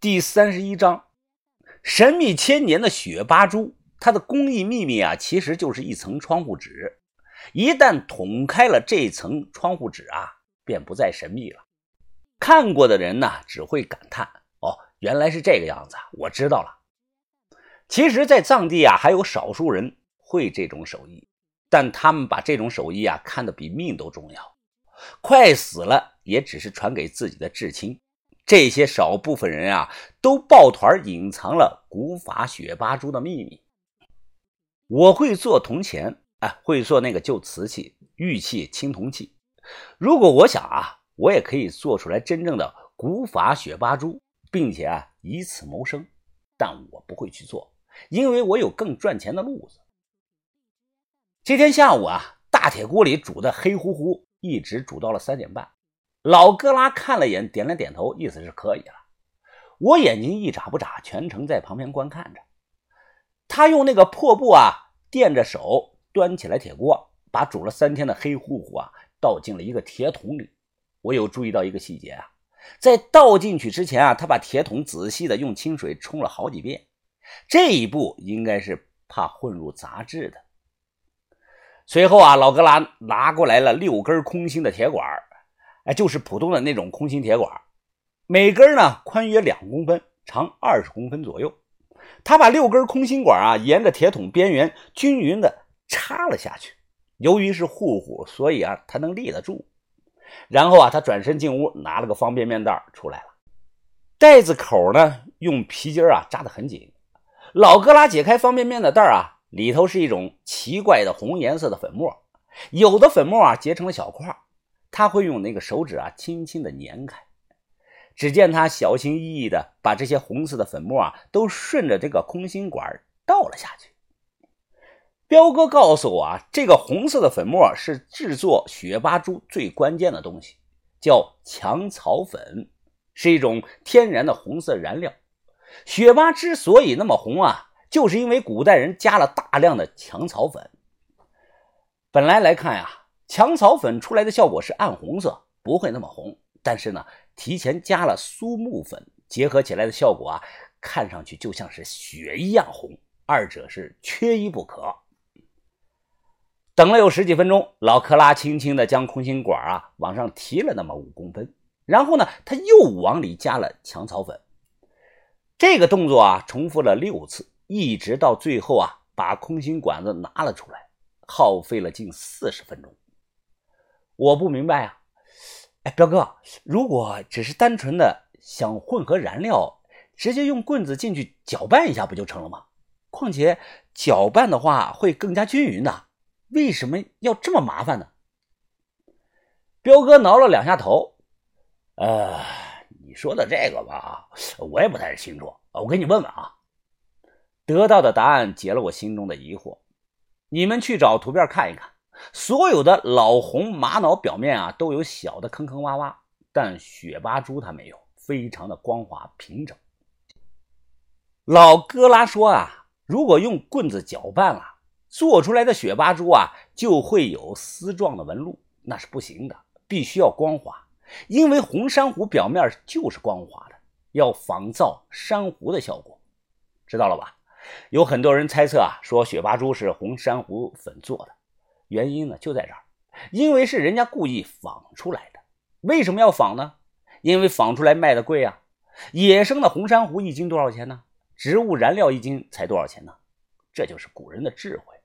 第三十一章，神秘千年的雪巴珠，它的工艺秘密啊，其实就是一层窗户纸。一旦捅开了这层窗户纸啊，便不再神秘了。看过的人呢，只会感叹：“哦，原来是这个样子，我知道了。”其实，在藏地啊，还有少数人会这种手艺，但他们把这种手艺啊，看得比命都重要。快死了，也只是传给自己的至亲。这些少部分人啊，都抱团隐藏了古法雪巴珠的秘密。我会做铜钱，哎，会做那个旧瓷器、玉器、青铜器。如果我想啊，我也可以做出来真正的古法雪巴珠，并且啊，以此谋生。但我不会去做，因为我有更赚钱的路子。这天下午啊，大铁锅里煮的黑乎乎，一直煮到了三点半。老哥拉看了眼，点了点头，意思是可以了。我眼睛一眨不眨，全程在旁边观看着。他用那个破布啊垫着手，端起来铁锅，把煮了三天的黑乎乎啊倒进了一个铁桶里。我有注意到一个细节啊，在倒进去之前啊，他把铁桶仔细的用清水冲了好几遍。这一步应该是怕混入杂质的。随后啊，老哥拉拿过来了六根空心的铁管。哎，就是普通的那种空心铁管，每根呢宽约两公分，长二十公分左右。他把六根空心管啊沿着铁桶边缘均匀的插了下去。由于是糊糊，所以啊它能立得住。然后啊，他转身进屋，拿了个方便面袋出来了。袋子口呢用皮筋啊扎得很紧。老哥拉解开方便面的袋啊，里头是一种奇怪的红颜色的粉末，有的粉末啊结成了小块。他会用那个手指啊，轻轻的捻开。只见他小心翼翼的把这些红色的粉末啊，都顺着这个空心管倒了下去。彪哥告诉我啊，这个红色的粉末是制作雪巴珠最关键的东西，叫强草粉，是一种天然的红色燃料。雪巴之所以那么红啊，就是因为古代人加了大量的强草粉。本来来看呀。强草粉出来的效果是暗红色，不会那么红。但是呢，提前加了苏木粉，结合起来的效果啊，看上去就像是血一样红，二者是缺一不可。等了有十几分钟，老克拉轻轻地将空心管啊往上提了那么五公分，然后呢，他又往里加了强草粉。这个动作啊，重复了六次，一直到最后啊，把空心管子拿了出来，耗费了近四十分钟。我不明白啊，哎，彪哥，如果只是单纯的想混合燃料，直接用棍子进去搅拌一下不就成了吗？况且搅拌的话会更加均匀的，为什么要这么麻烦呢？彪哥挠了两下头，呃，你说的这个吧，我也不太清楚，我给你问问啊。得到的答案解了我心中的疑惑，你们去找图片看一看。所有的老红玛瑙表面啊，都有小的坑坑洼洼，但雪巴珠它没有，非常的光滑平整。老哥拉说啊，如果用棍子搅拌了，做出来的雪巴珠啊，就会有丝状的纹路，那是不行的，必须要光滑，因为红珊瑚表面就是光滑的，要仿造珊瑚的效果，知道了吧？有很多人猜测啊，说雪巴珠是红珊瑚粉做的。原因呢就在这儿，因为是人家故意仿出来的。为什么要仿呢？因为仿出来卖的贵啊。野生的红珊瑚一斤多少钱呢？植物燃料一斤才多少钱呢？这就是古人的智慧。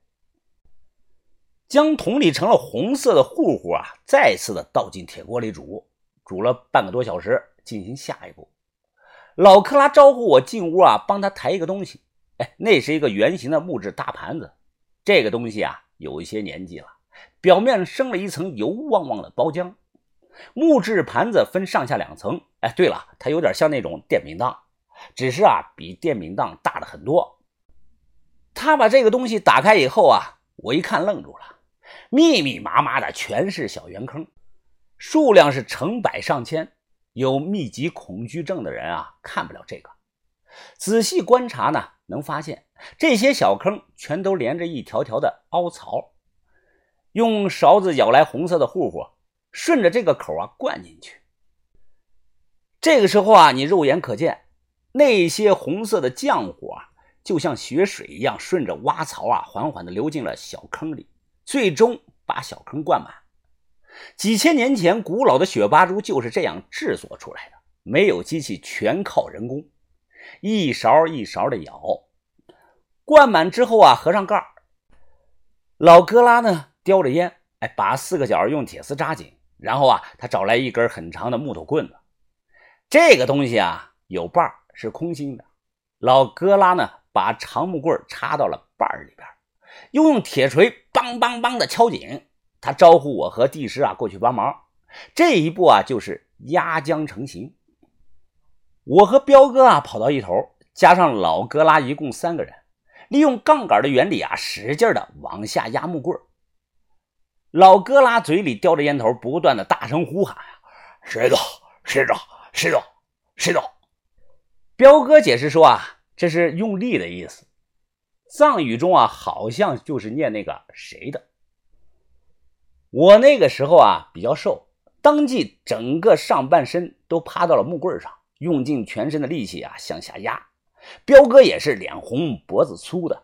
将桶里成了红色的糊糊啊，再次的倒进铁锅里煮，煮了半个多小时，进行下一步。老克拉招呼我进屋啊，帮他抬一个东西。哎，那是一个圆形的木质大盘子。这个东西啊。有一些年纪了，表面生了一层油汪汪的包浆。木质盘子分上下两层。哎，对了，它有点像那种电饼铛，只是啊，比电饼铛大了很多。他把这个东西打开以后啊，我一看愣住了，密密麻麻的全是小圆坑，数量是成百上千。有密集恐惧症的人啊，看不了这个。仔细观察呢，能发现这些小坑全都连着一条条的凹槽。用勺子舀来红色的糊糊，顺着这个口啊灌进去。这个时候啊，你肉眼可见，那些红色的浆糊啊，就像血水一样，顺着挖槽啊，缓缓地流进了小坑里，最终把小坑灌满。几千年前，古老的雪巴珠就是这样制作出来的，没有机器，全靠人工，一勺一勺的舀，灌满之后啊，合上盖儿。老哥拉呢，叼着烟，哎，把四个角用铁丝扎紧，然后啊，他找来一根很长的木头棍子，这个东西啊，有把，是空心的。老哥拉呢，把长木棍插到了把里边，又用铁锤梆梆梆的敲紧。他招呼我和帝师啊过去帮忙，这一步啊就是压浆成型。我和彪哥啊跑到一头，加上老哥拉，一共三个人，利用杠杆的原理啊，使劲的往下压木棍。老哥拉嘴里叼着烟头，不断的大声呼喊：“石头，石头，石头，石头！”彪哥解释说啊，这是用力的意思，藏语中啊好像就是念那个谁的。我那个时候啊比较瘦，当即整个上半身都趴到了木棍上，用尽全身的力气啊向下压。彪哥也是脸红脖子粗的，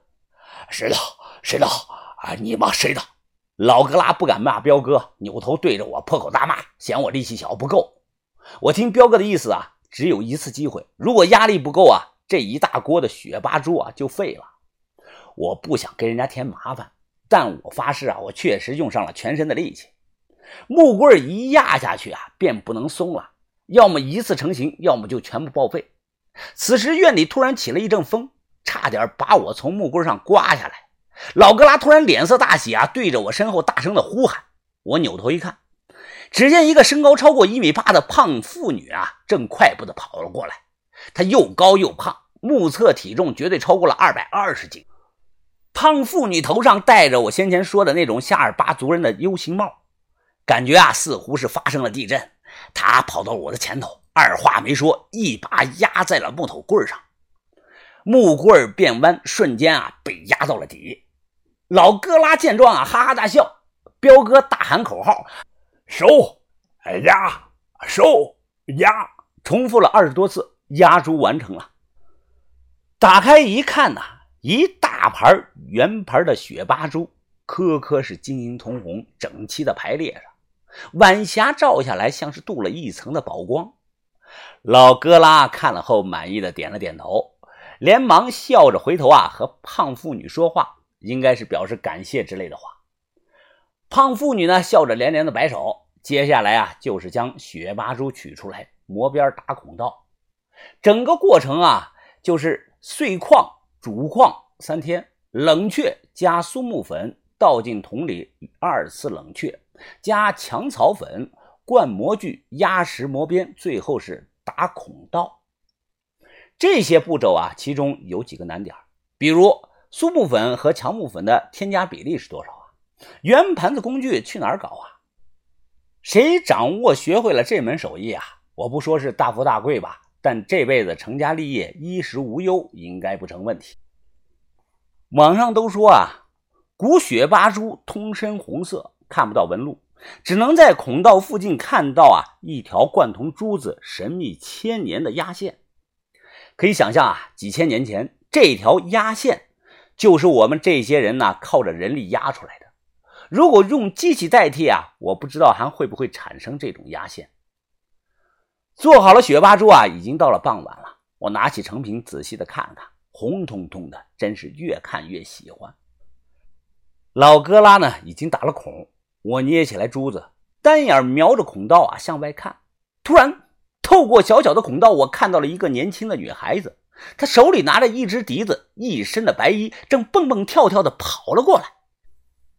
石头石头啊你妈谁的？老格拉不敢骂彪哥，扭头对着我破口大骂，嫌我力气小不够。我听彪哥的意思啊，只有一次机会，如果压力不够啊，这一大锅的雪巴猪啊就废了。我不想给人家添麻烦。但我发誓啊，我确实用上了全身的力气，木棍一压下去啊，便不能松了，要么一次成型，要么就全部报废。此时院里突然起了一阵风，差点把我从木棍上刮下来。老格拉突然脸色大喜啊，对着我身后大声的呼喊。我扭头一看，只见一个身高超过一米八的胖妇女啊，正快步的跑了过来。她又高又胖，目测体重绝对超过了二百二十斤。胖妇女头上戴着我先前说的那种夏尔巴族人的 U 型帽，感觉啊似乎是发生了地震。他跑到我的前头，二话没说，一把压在了木头棍上，木棍变弯，瞬间啊被压到了底。老哥拉见状啊哈哈大笑，彪哥大喊口号：“收，压，收，压！”重复了二十多次，压珠完成了。打开一看呐。一大盘圆盘的雪巴珠，颗颗是晶莹通红，整齐的排列着，晚霞照下来，像是镀了一层的宝光。老哥拉看了后，满意的点了点头，连忙笑着回头啊，和胖妇女说话，应该是表示感谢之类的话。胖妇女呢，笑着连连的摆手。接下来啊，就是将雪巴珠取出来，磨边打孔道，整个过程啊，就是碎矿。煮矿三天，冷却加苏木粉倒进桶里，二次冷却加强草粉灌模具，压实磨边，最后是打孔道。这些步骤啊，其中有几个难点，比如苏木粉和强木粉的添加比例是多少啊？圆盘子工具去哪儿搞啊？谁掌握学会了这门手艺啊？我不说是大富大贵吧。但这辈子成家立业、衣食无忧应该不成问题。网上都说啊，古雪巴珠通身红色，看不到纹路，只能在孔道附近看到啊一条贯通珠子神秘千年的压线。可以想象啊，几千年前这条压线就是我们这些人呢靠着人力压出来的。如果用机器代替啊，我不知道还会不会产生这种压线。做好了雪巴珠啊，已经到了傍晚了。我拿起成品仔细的看看，红彤彤的，真是越看越喜欢。老哥拉呢，已经打了孔。我捏起来珠子，单眼瞄着孔道啊向外看。突然，透过小小的孔道，我看到了一个年轻的女孩子，她手里拿着一只笛子，一身的白衣，正蹦蹦跳跳的跑了过来。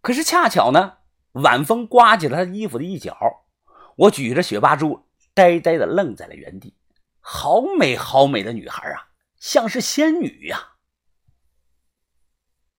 可是恰巧呢，晚风刮起了她衣服的一角。我举着雪巴珠。呆呆的愣在了原地，好美好美的女孩啊，像是仙女呀！